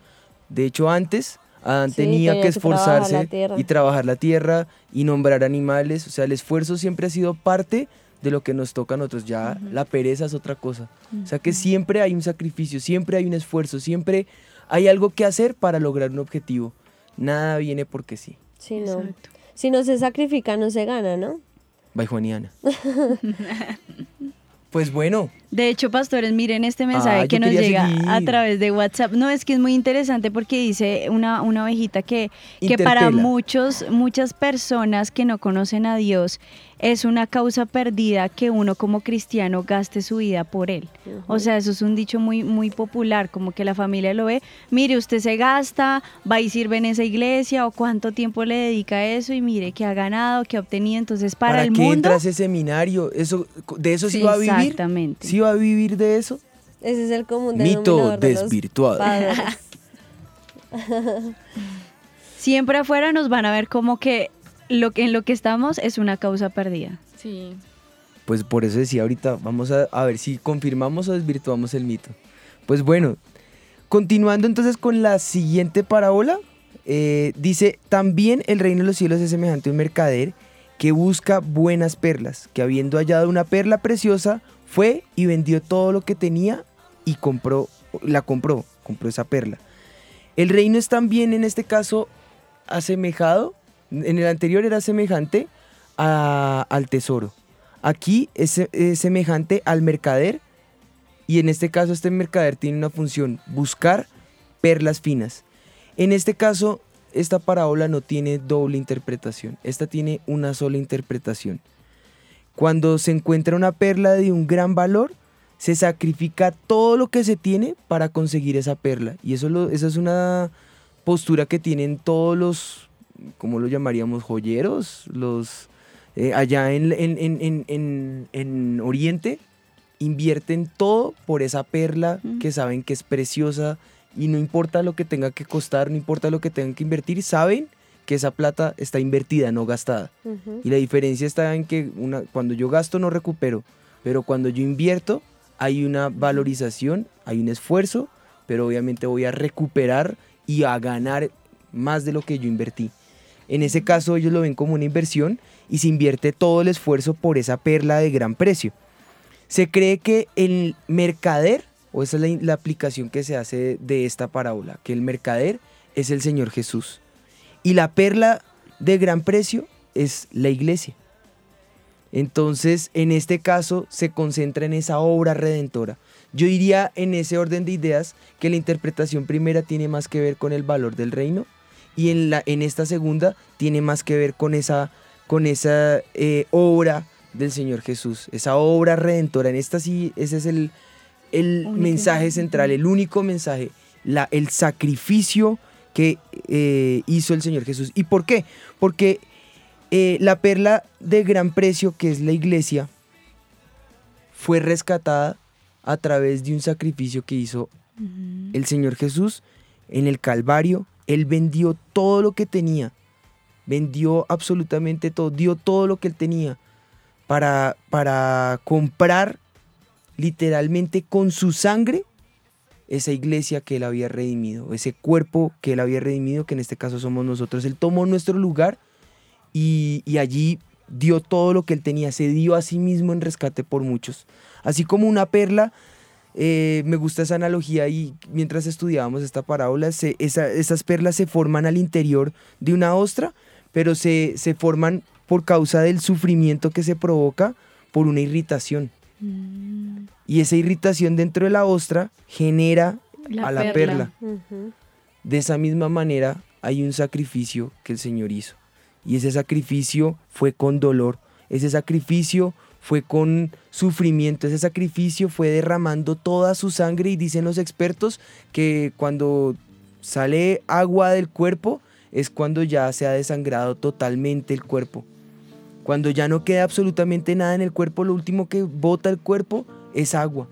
De hecho, antes Adán Sí, tenía tenía que trabajar esforzarse y trabajar la tierra y nombrar animales. O sea, el esfuerzo siempre ha sido parte de lo que nos toca a nosotros. Ya la pereza es otra cosa. O sea, que siempre hay un sacrificio, siempre hay un esfuerzo, siempre hay algo que hacer para lograr un objetivo. Nada viene porque sí. Sí, no. Exacto. Si no se sacrifica, no se gana, ¿no? Bye, Juaniana. (laughs) pues bueno, De hecho, pastores, miren este mensaje Ah, que nos llega seguir. a través de WhatsApp. No, es que es muy interesante porque dice una, una ovejita que, que para muchos, muchas personas que no conocen a Dios es una causa perdida que uno como cristiano gaste su vida por él. O sea, eso es un dicho muy, muy popular, como que la familia lo ve. Mire, usted se gasta, va y sirve en esa iglesia o cuánto tiempo le dedica a eso y mire qué ha ganado, qué ha obtenido. Entonces, para, el qué mundo... entra a ese seminario? Eso, ¿De eso sí, Sí, va a vivir? exactamente. ¿Sí va a vivir de eso? Ese es el común Mito denominador de los desvirtuado. (laughs) Siempre afuera nos van a ver como que lo que en lo que estamos es una causa perdida. Sí. Pues por eso decía ahorita, vamos a, a ver si confirmamos o desvirtuamos el mito. Pues bueno, continuando entonces con la siguiente parábola, eh, dice, también el reino de los cielos es semejante a un mercader que busca buenas perlas, que habiendo hallado una perla preciosa, fue y vendió todo lo que tenía y compró, la compró, compró esa perla. El reino es también en este caso asemejado, en el anterior era semejante al tesoro. Aquí es, semejante al mercader y en este caso este mercader tiene una función, buscar perlas finas. En este caso, esta parábola no tiene doble interpretación, esta tiene una sola interpretación. Cuando se encuentra una perla de un gran valor, se sacrifica todo lo que se tiene para conseguir esa perla. Y eso esa es una postura que tienen todos los, ¿cómo lo llamaríamos? Joyeros, los eh, allá en, en- en- en- en- en Oriente, invierten todo por esa perla Mm. que saben que es preciosa y no importa lo que tenga que costar, no importa lo que tengan que invertir, saben que esa plata está invertida, no gastada. Ujú. Y la diferencia está en que una, cuando yo gasto no recupero, pero cuando yo invierto hay una valorización, hay un esfuerzo, pero obviamente voy a recuperar y a ganar más de lo que yo invertí. En ese caso ellos lo ven como una inversión y se invierte todo el esfuerzo por esa perla de gran precio. Se cree que el mercader, o esa es la, aplicación que se hace de esta parábola, que el mercader es el Señor Jesús. Y la perla de gran precio es la iglesia. Entonces, en este caso, se concentra en esa obra redentora. Yo diría en ese orden de ideas que la interpretación primera tiene más que ver con el valor del reino y en, la, en esta segunda tiene más que ver con esa, con esa eh, obra del Señor Jesús, esa obra redentora. En esta sí, ese es el, el mensaje central, el único mensaje, la, el sacrificio que eh, hizo el Señor Jesús. ¿Y por qué? Porque eh, la perla de gran precio, que es la iglesia, fue rescatada a través de un sacrificio que hizo el Señor Jesús en el Calvario. Él vendió todo lo que tenía, vendió absolutamente todo, dio todo lo que él tenía para, para comprar literalmente con su sangre esa iglesia que él había redimido, ese cuerpo que él había redimido, que en este caso somos nosotros. Él tomó nuestro lugar y, y allí dio todo lo que él tenía, se dio a sí mismo en rescate por muchos. Así como una perla, eh, me gusta esa analogía y mientras estudiábamos esta parábola, se- esa- esas perlas se forman al interior de una ostra, pero se, se forman por causa del sufrimiento que se provoca por una irritación. Y esa irritación dentro de la ostra genera La a la perla. De esa misma manera hay un sacrificio que el Señor hizo. Y ese sacrificio fue con dolor. Ese sacrificio fue con sufrimiento. Ese sacrificio fue derramando toda su sangre. Y dicen los expertos que cuando sale agua del cuerpo es cuando ya se ha desangrado totalmente el cuerpo. Cuando ya no queda absolutamente nada en el cuerpo, lo último que bota el cuerpo es agua.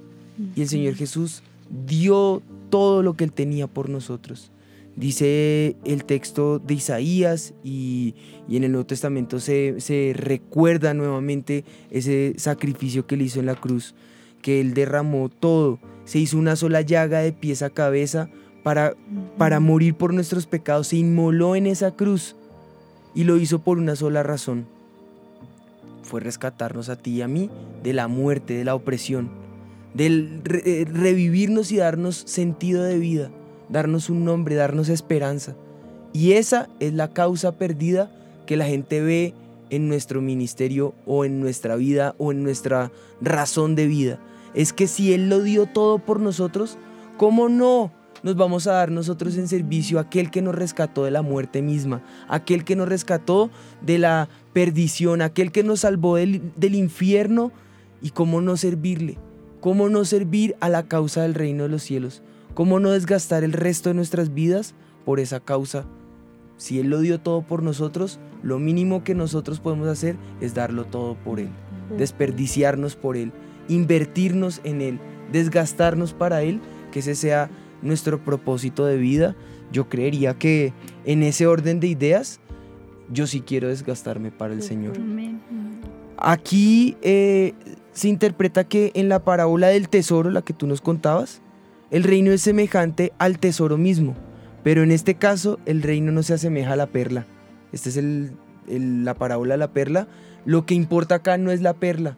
Y el Señor Jesús dio todo lo que Él tenía por nosotros. Dice el texto de Isaías y, y en el Nuevo Testamento se, se recuerda nuevamente ese sacrificio que él hizo en la cruz, que él derramó todo, se hizo una sola llaga de pies a cabeza para, para morir por nuestros pecados, se inmoló en esa cruz y lo hizo por una sola razón. Fue rescatarnos a ti y a mí de la muerte, de la opresión, del re- eh, revivirnos y darnos sentido de vida, darnos un nombre, darnos esperanza. Y esa es la causa perdida que la gente ve en nuestro ministerio o en nuestra vida o en nuestra razón de vida. Es que si Él lo dio todo por nosotros, ¿cómo no nos vamos a dar nosotros en servicio a aquel que nos rescató de la muerte misma, aquel que nos rescató de la perdición, aquel que nos salvó del, infierno? ¿Y cómo no servirle? ¿Cómo no servir a la causa del reino de los cielos? ¿Cómo no desgastar el resto de nuestras vidas por esa causa? Si Él lo dio todo por nosotros, lo mínimo que nosotros podemos hacer es darlo todo por Él, desperdiciarnos por Él, invertirnos en Él, desgastarnos para Él, que ese sea nuestro propósito de vida. Yo creería que en ese orden de ideas, yo sí quiero desgastarme para el Señor. Aquí eh, se interpreta que en la parábola del tesoro, la que tú nos contabas, el reino es semejante al tesoro mismo, pero en este caso el reino no se asemeja a la perla. Esta es el- el- la parábola de la perla. Lo que importa acá no es la perla,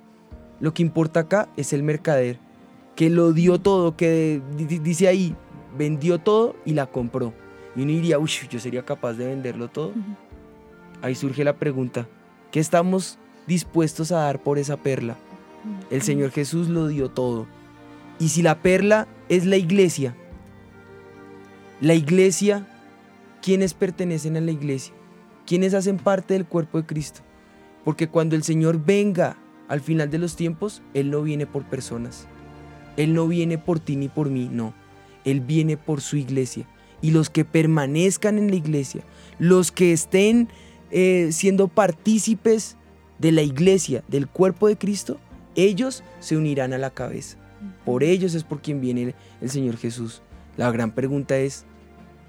lo que importa acá es el mercader, que lo dio todo, que di- di- dice ahí, vendió todo y la compró. Y uno diría, uy, yo sería capaz de venderlo todo. Ahí surge la pregunta, ¿qué estamos dispuestos a dar por esa perla? El Señor Jesús lo dio todo. Y si la perla es la iglesia, la iglesia, ¿quiénes pertenecen a la iglesia? ¿Quiénes hacen parte del cuerpo de Cristo? Porque cuando el Señor venga al final de los tiempos, Él no viene por personas. Él no viene por ti ni por mí, no. Él viene por su iglesia. Y los que permanezcan en la iglesia, los que estén eh, siendo partícipes de la iglesia, del cuerpo de Cristo, ellos se unirán a la cabeza. Por ellos es por quien viene el, Señor Jesús. La gran pregunta es,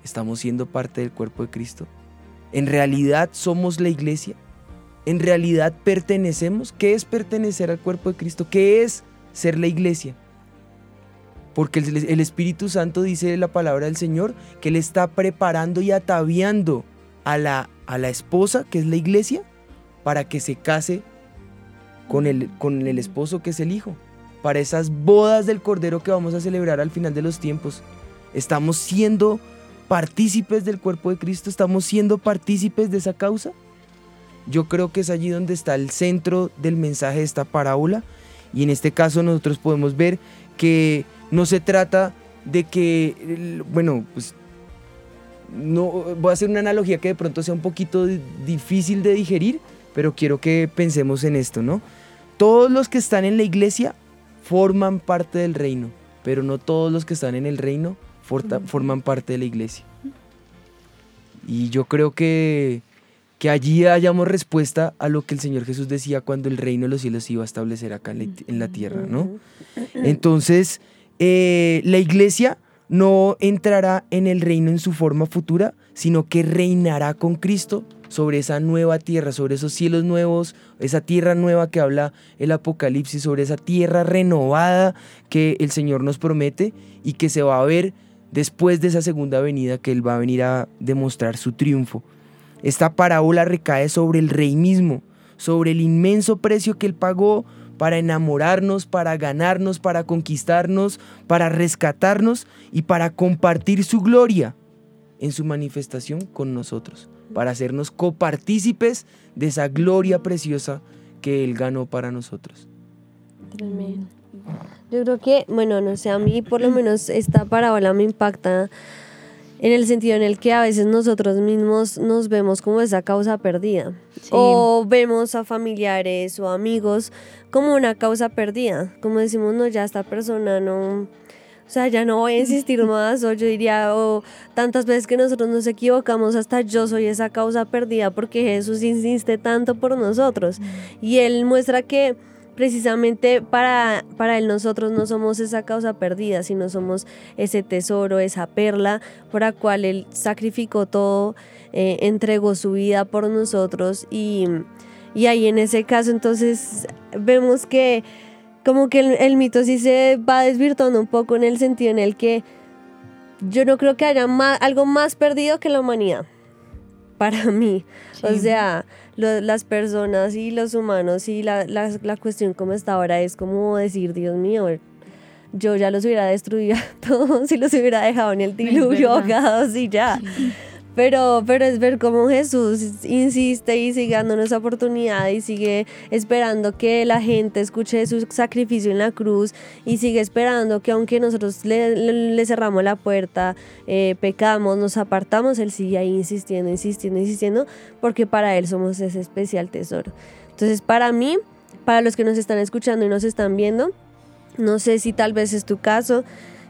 ¿estamos siendo parte del cuerpo de Cristo? ¿En realidad somos la iglesia? ¿En realidad pertenecemos? ¿Qué es pertenecer al cuerpo de Cristo? ¿Qué es ser la iglesia? Porque el, el Espíritu Santo dice la palabra del Señor que Él está preparando y ataviando a la, a la esposa, que es la iglesia, para que se case con el, con el esposo, que es el Hijo. Para esas bodas del Cordero que vamos a celebrar al final de los tiempos. Estamos siendo partícipes del cuerpo de Cristo, estamos siendo partícipes de esa causa. Yo creo que es allí donde está el centro del mensaje de esta parábola. Y en este caso nosotros podemos ver que no se trata de que, bueno, pues no voy a hacer una analogía que de pronto sea un poquito di- difícil de digerir, pero quiero que pensemos en esto, ¿no? Todos los que están en la iglesia forman parte del reino, pero no todos los que están en el reino forta- forman parte de la iglesia. Y yo creo que, que allí hayamos respuesta a lo que el Señor Jesús decía cuando el reino de los cielos se iba a establecer acá en la, en la tierra, ¿no? Entonces, eh, la iglesia no entrará en el reino en su forma futura, sino que reinará con Cristo sobre esa nueva tierra, sobre esos cielos nuevos, esa tierra nueva que habla el Apocalipsis, sobre esa tierra renovada que el Señor nos promete y que se va a ver después de esa segunda venida que Él va a venir a demostrar su triunfo. Esta parábola recae sobre el rey mismo, sobre el inmenso precio que Él pagó para enamorarnos, para ganarnos, para conquistarnos, para rescatarnos y para compartir su gloria en su manifestación con nosotros, para hacernos copartícipes de esa gloria preciosa que Él ganó para nosotros. Tremendo. Yo creo que, bueno, no sé, a mí por lo menos esta parábola me impacta en el sentido en el que a veces nosotros mismos nos vemos como esa causa perdida. Sí. O vemos a familiares o amigos como una causa perdida. Como decimos, no, ya esta persona no... O sea, ya no voy a insistir más, o yo diría, o tantas veces que nosotros nos equivocamos, hasta yo soy esa causa perdida porque Jesús insiste tanto por nosotros. Y Él muestra que precisamente para, para él nosotros no somos esa causa perdida, sino somos ese tesoro, esa perla por la cual él sacrificó todo, eh, entregó su vida por nosotros y, y ahí en ese caso entonces vemos que como que el, el mito sí se va desvirtuando un poco en el sentido en el que yo no creo que haya más, algo más perdido que la humanidad (laughs) para mí. O sea, lo- las personas y los humanos y la, la, la cuestión como está ahora es como decir, Dios mío, yo ya los hubiera destruido (laughs) a todos si los hubiera dejado en el diluvio ahogados y ya. Pero, pero es ver cómo Jesús insiste y sigue dándonos oportunidad y sigue esperando que la gente escuche su sacrificio en la cruz y sigue esperando que aunque nosotros le, le- le cerramos la puerta, eh, pecamos, nos apartamos, Él sigue ahí insistiendo, insistiendo, insistiendo, porque para Él somos ese especial tesoro. Entonces, para mí, para los que nos están escuchando y nos están viendo, no sé si tal vez es tu caso,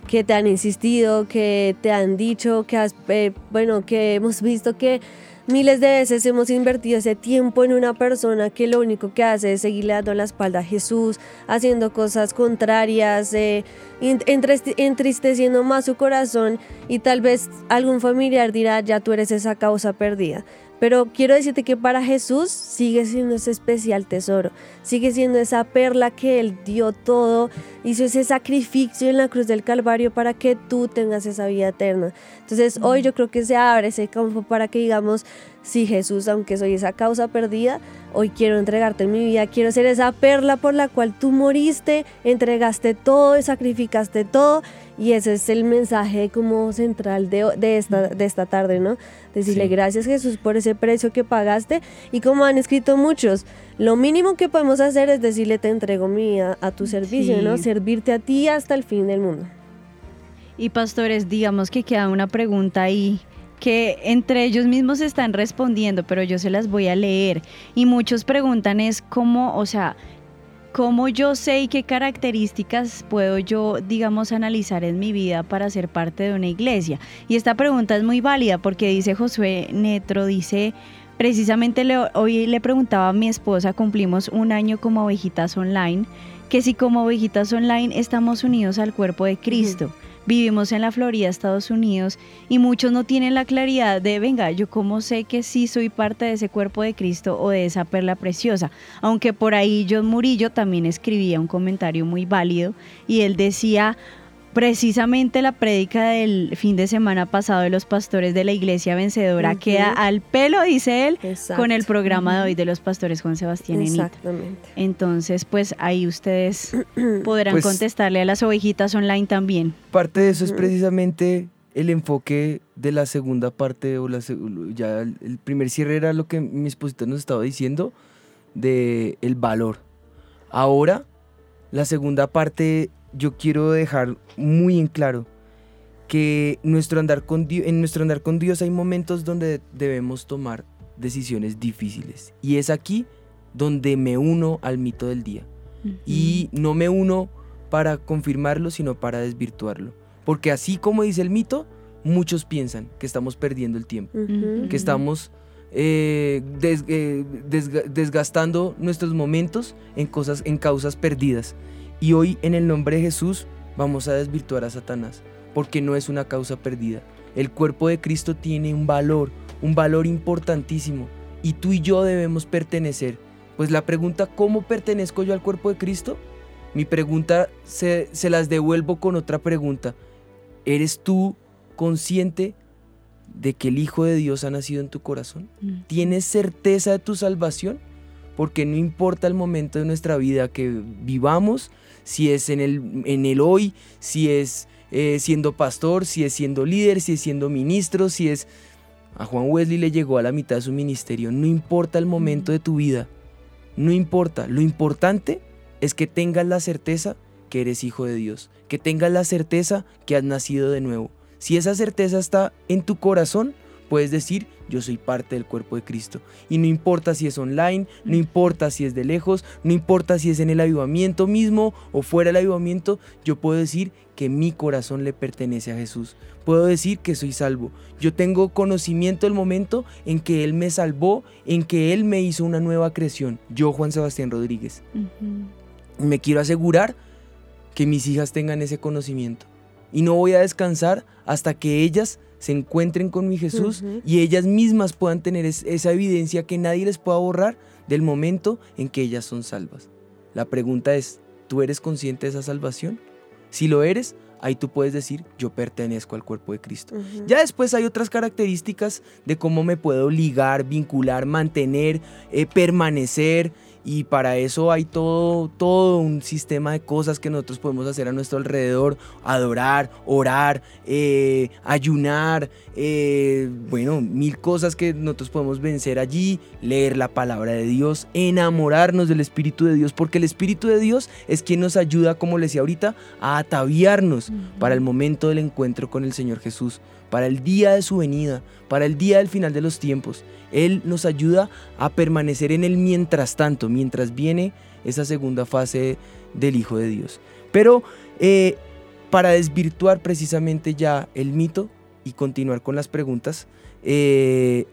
que te han insistido, que te han dicho, que has, eh, bueno, que hemos visto que miles de veces hemos invertido ese tiempo en una persona que lo único que hace es seguirle dando la espalda a Jesús, haciendo cosas contrarias, eh, en- entriste- entristeciendo más su corazón y tal vez algún familiar dirá, ya tú eres esa causa perdida. Pero quiero decirte que para Jesús sigue siendo ese especial tesoro, sigue siendo esa perla que Él dio todo, hizo ese sacrificio en la cruz del Calvario para que tú tengas esa vida eterna. Entonces hoy yo creo que se abre ese campo para que digamos, sí Jesús, aunque soy esa causa perdida, hoy quiero entregarte mi vida, quiero ser esa perla por la cual tú moriste, entregaste todo, sacrificaste todo y ese es el mensaje como central de, de, esta, de esta tarde, ¿no? Decirle Sí. gracias Jesús por ese precio que pagaste y como han escrito muchos, lo mínimo que podemos hacer es decirle te entrego mi vida a tu servicio, Sí. ¿no? Servirte a ti hasta el fin del mundo. Y pastores, digamos que queda una pregunta ahí que entre ellos mismos están respondiendo, pero yo se las voy a leer. Y muchos preguntan es cómo, o sea, cómo yo sé y qué características puedo yo, digamos, analizar en mi vida para ser parte de una iglesia. Y esta pregunta es muy válida porque dice Josué Netro, dice, precisamente le- hoy le preguntaba a mi esposa, cumplimos un año como ovejitas online, que si como ovejitas online estamos unidos al cuerpo de Cristo. Vivimos en la Florida, Estados Unidos, y muchos no tienen la claridad de, venga, yo cómo sé que sí soy parte de ese cuerpo de Cristo o de esa perla preciosa. Aunque por ahí John Murillo también escribía un comentario muy válido y él decía, precisamente la prédica del fin de semana pasado de los pastores de la iglesia vencedora queda al pelo, dice él, Exacto. con el programa de hoy de los pastores Juan Sebastián. Exactamente. Entonces, pues ahí ustedes (clears throat) podrán Pues- contestarle a las ovejitas online también. Parte de eso es precisamente el enfoque de la segunda parte, o la, ya el el primer cierre era lo que mi esposita nos estaba diciendo, de el valor. Ahora, la segunda parte, yo quiero dejar muy en claro que nuestro andar con Di- en nuestro andar con Dios hay momentos donde debemos tomar decisiones difíciles. Y es aquí donde me uno al mito del día y no me uno para confirmarlo, sino para desvirtuarlo. Porque así como dice el mito, muchos piensan que estamos perdiendo el tiempo, que estamos eh, des- eh, desga- desgastando nuestros momentos en cosas, en causas perdidas. Y hoy en el nombre de Jesús vamos a desvirtuar a Satanás, porque no es una causa perdida. El cuerpo de Cristo tiene un valor, un valor importantísimo, y tú y yo debemos pertenecer. Pues la pregunta, ¿cómo pertenezco yo al cuerpo de Cristo? Mi pregunta se, se las devuelvo con otra pregunta. ¿Eres tú consciente de que el Hijo de Dios ha nacido en tu corazón? ¿Tienes certeza de tu salvación? Porque no importa el momento de nuestra vida que vivamos, si es en el, en el hoy, si es eh, siendo pastor, si es siendo líder, si es siendo ministro, si es... A Juan Wesley le llegó a la mitad de su ministerio. No importa el momento de tu vida. No importa. Lo importante es que tengas la certeza que eres hijo de Dios. Que tengas la certeza que has nacido de nuevo. Si esa certeza está en tu corazón, puedes decir, yo soy parte del cuerpo de Cristo. Y no importa si es online, no importa si es de lejos, no importa si es en el avivamiento mismo o fuera del avivamiento, yo puedo decir que mi corazón le pertenece a Jesús. Puedo decir que soy salvo. Yo tengo conocimiento del momento en que Él me salvó, en que Él me hizo una nueva creación. Yo, Juan Sebastián Rodríguez. Me quiero asegurar que mis hijas tengan ese conocimiento. Y no voy a descansar hasta que ellas se encuentren con mi Jesús y ellas mismas puedan tener es- esa evidencia que nadie les pueda borrar del momento en que ellas son salvas. La pregunta es, ¿tú eres consciente de esa salvación? Si lo eres, ahí tú puedes decir, yo pertenezco al cuerpo de Cristo. Ya después hay otras características de cómo me puedo ligar, vincular, mantener, eh, permanecer. Y para eso hay todo, todo un sistema de cosas que nosotros podemos hacer a nuestro alrededor. Adorar, orar, eh, ayunar, eh, bueno, mil cosas que nosotros podemos vencer allí. Leer la palabra de Dios, enamorarnos del Espíritu de Dios, porque el Espíritu de Dios es quien nos ayuda, como les decía ahorita, a ataviarnos para el momento del encuentro con el Señor Jesús, para el día de su venida, para el día del final de los tiempos. Él nos ayuda a permanecer en el mientras tanto, mientras viene esa segunda fase del Hijo de Dios. Pero eh, para desvirtuar precisamente ya el mito y continuar con las preguntas, eh,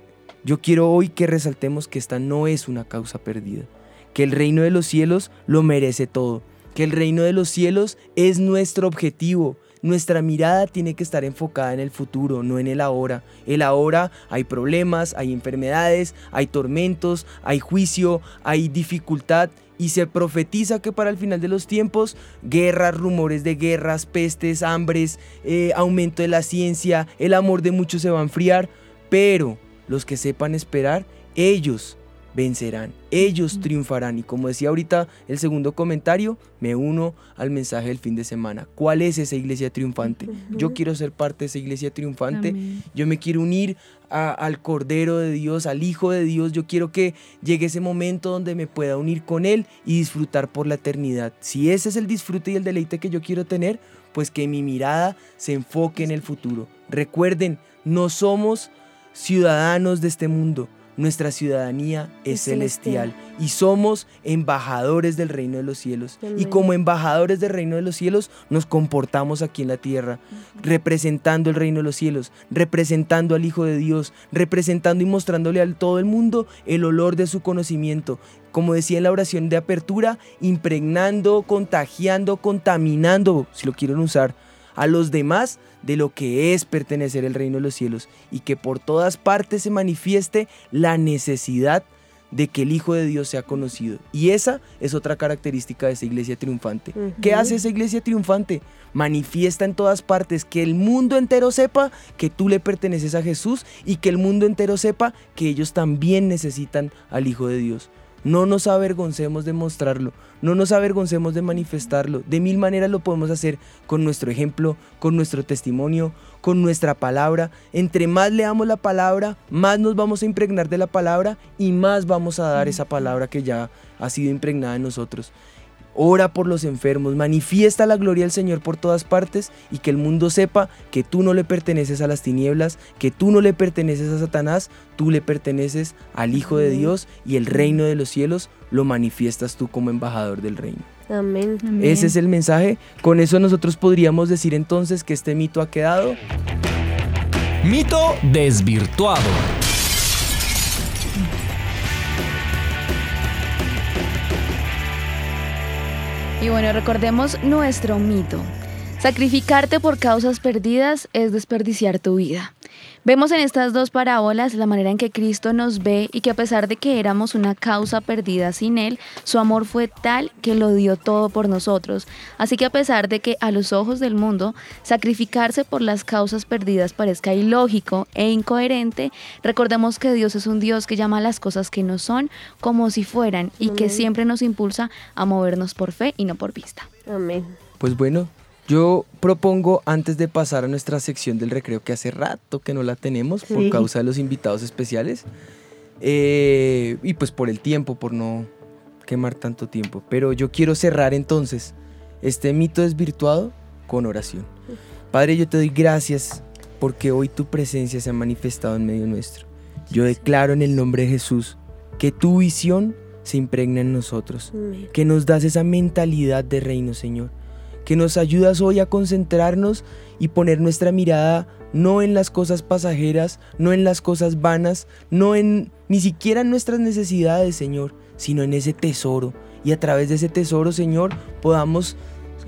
yo quiero hoy que resaltemos que esta no es una causa perdida, que el reino de los cielos lo merece todo, que el reino de los cielos es nuestro objetivo. Nuestra mirada tiene que estar enfocada en el futuro, no en el ahora. El ahora hay problemas, hay enfermedades, hay tormentos, hay juicio, hay dificultad y se profetiza que para el final de los tiempos, guerras, rumores de guerras, pestes, hambres, eh, aumento de la ciencia, el amor de muchos se va a enfriar, pero los que sepan esperar, ellos vencerán, ellos triunfarán. Y como decía ahorita el segundo comentario, me uno al mensaje del fin de semana. ¿Cuál es esa iglesia triunfante? Yo quiero ser parte de esa iglesia triunfante. Amén. Yo me quiero unir a- al Cordero de Dios, al Hijo de Dios. Yo quiero que llegue ese momento donde me pueda unir con Él y disfrutar por la eternidad. Si ese es el disfrute y el deleite que yo quiero tener, pues que mi mirada se enfoque en el futuro. Recuerden, no somos ciudadanos de este mundo. Nuestra ciudadanía es, Es celestial. celestial. y somos embajadores del reino de los cielos. Y como embajadores del reino de los cielos nos comportamos aquí en la tierra, representando el reino de los cielos, representando al Hijo de Dios, representando y mostrándole a todo el mundo el olor de su conocimiento. Como decía en la oración de apertura, impregnando, contagiando, contaminando, si lo quieren usar, a los demás de lo que es pertenecer al reino de los cielos y que por todas partes se manifieste la necesidad de que el Hijo de Dios sea conocido. Y esa es otra característica de esa iglesia triunfante. ¿Qué hace esa iglesia triunfante? Manifiesta en todas partes que el mundo entero sepa que tú le perteneces a Jesús y que el mundo entero sepa que ellos también necesitan al Hijo de Dios. No nos avergoncemos de mostrarlo, no nos avergoncemos de manifestarlo. De mil maneras lo podemos hacer con nuestro ejemplo, con nuestro testimonio, con nuestra palabra. Entre más leamos la palabra, más nos vamos a impregnar de la palabra y más vamos a dar esa palabra que ya ha sido impregnada en nosotros. Ora por los enfermos, manifiesta la gloria del Señor por todas partes y que el mundo sepa que tú no le perteneces a las tinieblas, que tú no le perteneces a Satanás, tú le perteneces al Hijo de Dios y el reino de los cielos lo manifiestas tú como embajador del reino. Amén. Amén. Ese es el mensaje. Con eso nosotros podríamos decir entonces que este mito ha quedado. Mito desvirtuado. Y bueno, recordemos nuestro mito. Sacrificarte por causas perdidas es desperdiciar tu vida. Vemos en estas dos parábolas la manera en que Cristo nos ve y que a pesar de que éramos una causa perdida sin Él, su amor fue tal que lo dio todo por nosotros. Así que a pesar de que a los ojos del mundo sacrificarse por las causas perdidas parezca ilógico e incoherente, recordemos que Dios es un Dios que llama a las cosas que no son como si fueran y que siempre nos impulsa a movernos por fe y no por vista. Amén. Pues bueno, yo propongo antes de pasar a nuestra sección del recreo, que hace rato que no la tenemos por causa de los invitados especiales, eh, y pues por el tiempo, por no quemar tanto tiempo, pero yo quiero cerrar entonces este mito desvirtuado con oración. Padre, yo te doy gracias porque hoy tu presencia se ha manifestado en medio nuestro. Yo declaro en el nombre de Jesús que tu visión se impregna en nosotros que nos das esa mentalidad de reino, Señor. Que nos ayudas hoy a concentrarnos y poner nuestra mirada no en las cosas pasajeras, no en las cosas vanas, no en ni siquiera en nuestras necesidades, Señor, sino en ese tesoro, y a través de ese tesoro, Señor, podamos,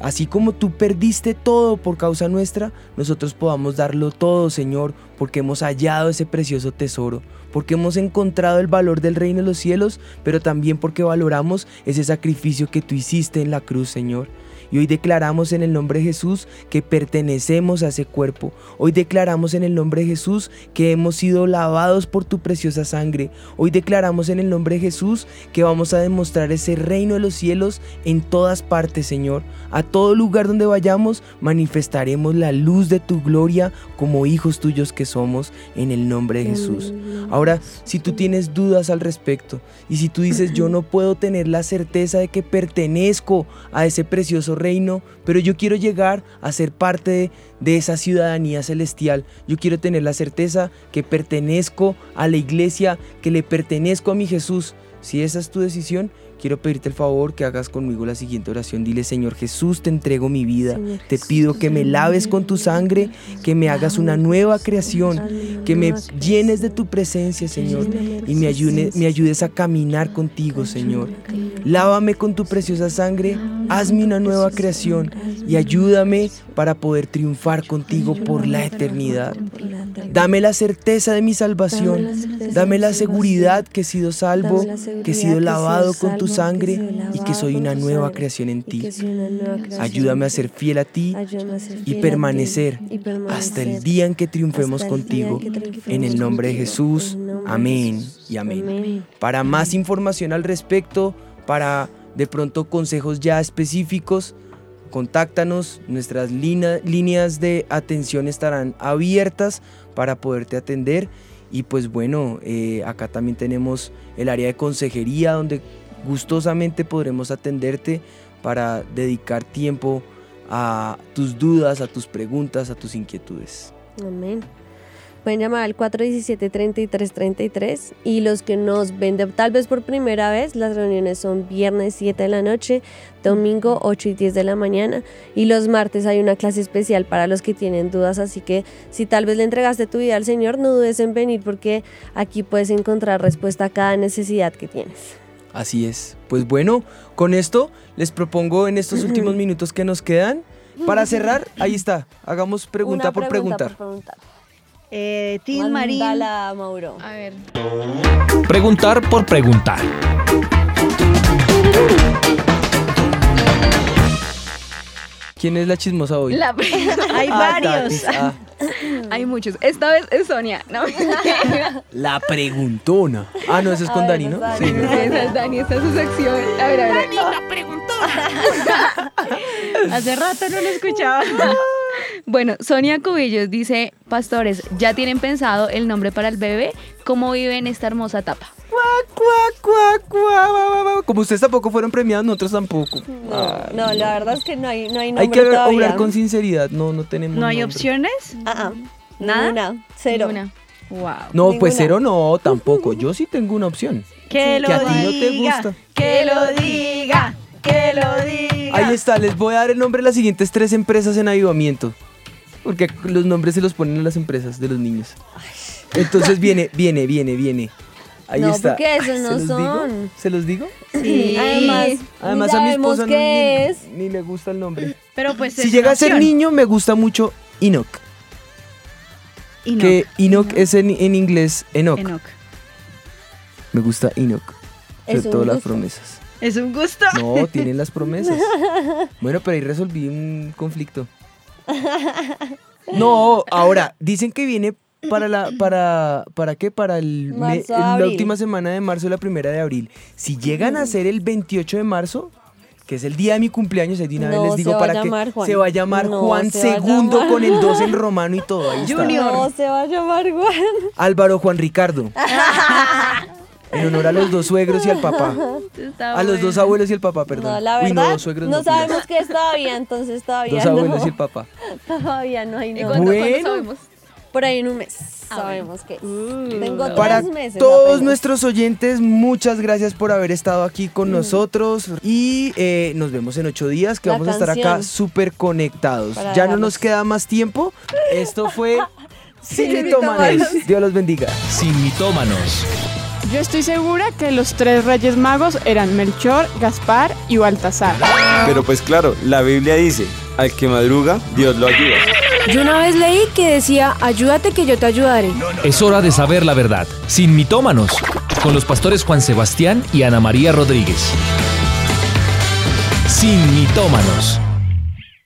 así como tú perdiste todo por causa nuestra, nosotros podamos darlo todo, Señor, porque hemos hallado ese precioso tesoro, porque hemos encontrado el valor del reino de los cielos, pero también porque valoramos ese sacrificio que tú hiciste en la cruz, Señor. Y hoy declaramos en el nombre de Jesús que pertenecemos a ese cuerpo. Hoy declaramos en el nombre de Jesús que hemos sido lavados por tu preciosa sangre. Hoy declaramos en el nombre de Jesús que vamos a demostrar ese reino de los cielos en todas partes, Señor. A todo lugar donde vayamos manifestaremos la luz de tu gloria como hijos tuyos que somos en el nombre de Jesús. Ahora, si tú tienes dudas al respecto y si tú dices yo no puedo tener la certeza de que pertenezco a ese precioso reino, pero yo quiero llegar a ser parte de, de esa ciudadanía celestial, yo quiero tener la certeza que pertenezco a la iglesia, que le pertenezco a mi Jesús. Si esa es tu decisión, quiero pedirte el favor que hagas conmigo la siguiente oración. Dile, Señor Jesús, te entrego mi vida. Te pido que me laves con tu sangre, que me hagas una nueva creación, que me llenes de tu presencia, Señor, y me, ayude- me ayudes a caminar contigo, Señor. Lávame con tu preciosa sangre, hazme una nueva creación y ayúdame para poder triunfar contigo por la eternidad. Dame la certeza de mi salvación, dame la seguridad que he sido salvo, que he sido lavado con tu sangre y que soy una nueva creación en ti. Ayúdame a ser fiel a ti y permanecer hasta el día en que triunfemos contigo. En el nombre de Jesús, amén y amén. Para más información al respecto, para de pronto consejos ya específicos, contáctanos, nuestras líneas de atención estarán abiertas para poderte atender. Y pues bueno, eh, acá también tenemos el área de consejería donde gustosamente podremos atenderte para dedicar tiempo a tus dudas, a tus preguntas, a tus inquietudes. Amén. Pueden llamar al 417-3333 y los que nos ven de- tal vez por primera vez, las reuniones son viernes 7 de la noche, domingo 8 y 10 de la mañana y los martes hay una clase especial para los que tienen dudas, así que si tal vez le entregaste tu vida al Señor, no dudes en venir porque aquí puedes encontrar respuesta a cada necesidad que tienes. Así es. Pues bueno, con esto les propongo en estos (laughs) últimos minutos que nos quedan, para (laughs) cerrar, ahí está, hagamos pregunta Una por preguntar. por preguntar. Eh, Tim Marín. Mauro. A ver. Preguntar por preguntar. ¿Quién es la chismosa hoy? La (laughs) Hay Ah, varios. Tatis, ah, (laughs) Hay muchos. Esta vez es Sonia. No, (laughs) la preguntona. Ah, no, eso es con Dani, no ¿no? Sí. esa es Dani, esta es su sección. A ver, a ver. Hace rato no lo escuchaba. Bueno, Sonia Cubillos dice, pastores, ¿ya tienen pensado el nombre para el bebé? ¿Cómo vive en esta hermosa etapa? Cuac, cuac, cuac, cuac, guau, guau, guau. Como ustedes tampoco fueron premiados, nosotros tampoco. No, no, la verdad es que no hay, no hay Hay que todavía. obrar con sinceridad, no, no tenemos ¿No hay nombre. opciones? Ah, ah. ¿Nada? Ninguna, cero. Ninguna. Wow. No, pues cero no, tampoco. Yo sí tengo una opción. Que lo Que a ti no te diga. gusta. Que lo diga. Que lo diga. Ahí está, les voy a dar el nombre de las siguientes tres empresas en avivamiento. Porque los nombres se los ponen a las empresas de los niños. Entonces viene, viene, viene, viene. Ahí No, está. porque esos ¿Se no los digo? son. ¿Se los digo? Sí. Además, a mi esposa no- qué ni, es. ni le gusta el nombre. Pero pues Si es llega a ser niño, me gusta mucho Enoch. No. Que Enoch es en, en inglés Enoch. Enoch. Me gusta Enoch. Sobre todo las promesas. Es un gusto. No, tienen las promesas. Bueno, pero ahí resolví un conflicto. (laughs) No, ahora, dicen que viene para la, para, ¿para qué? Para el, me- Marzo, la última semana de marzo y la primera de abril. Si llegan a ser el 28 de marzo, que es el día de mi cumpleaños, ahí de una vez No, les se digo va a para que llamar Juan. se va a llamar No, Juan se segundo llamar- con el 2 en romano y todo. Ahí está. No, se va a llamar Juan. Álvaro Juan Ricardo. (laughs) En honor a los dos suegros y al papá. Está A los dos abuelos y el papá, perdón. No, la Uy, verdad, no, dos suegros no no, sabemos qué es todavía, entonces todavía Dos no. abuelos y el papá. (laughs) Todavía no hay ¿Y cuándo Bueno. sabemos? Por ahí en un mes Ah, sabemos qué es. Tengo Para tres meses. todos apenas. nuestros oyentes, muchas gracias por haber estado aquí con nosotros y eh, nos vemos en ocho días que La vamos a estar acá súper conectados. Para Ya no nos queda más tiempo. Esto fue (laughs) Sin Sin Mitómanos. Mitómanos. Dios los bendiga. Sin mitómanos. Yo estoy segura que los tres reyes magos eran Melchor, Gaspar y Baltasar. Pero pues claro, la Biblia dice, al que madruga, Dios lo ayuda. Yo una vez leí que decía, ayúdate que yo te ayudaré. Es hora de saber la verdad, sin mitómanos, con los pastores Juan Sebastián y Ana María Rodríguez. Sin mitómanos.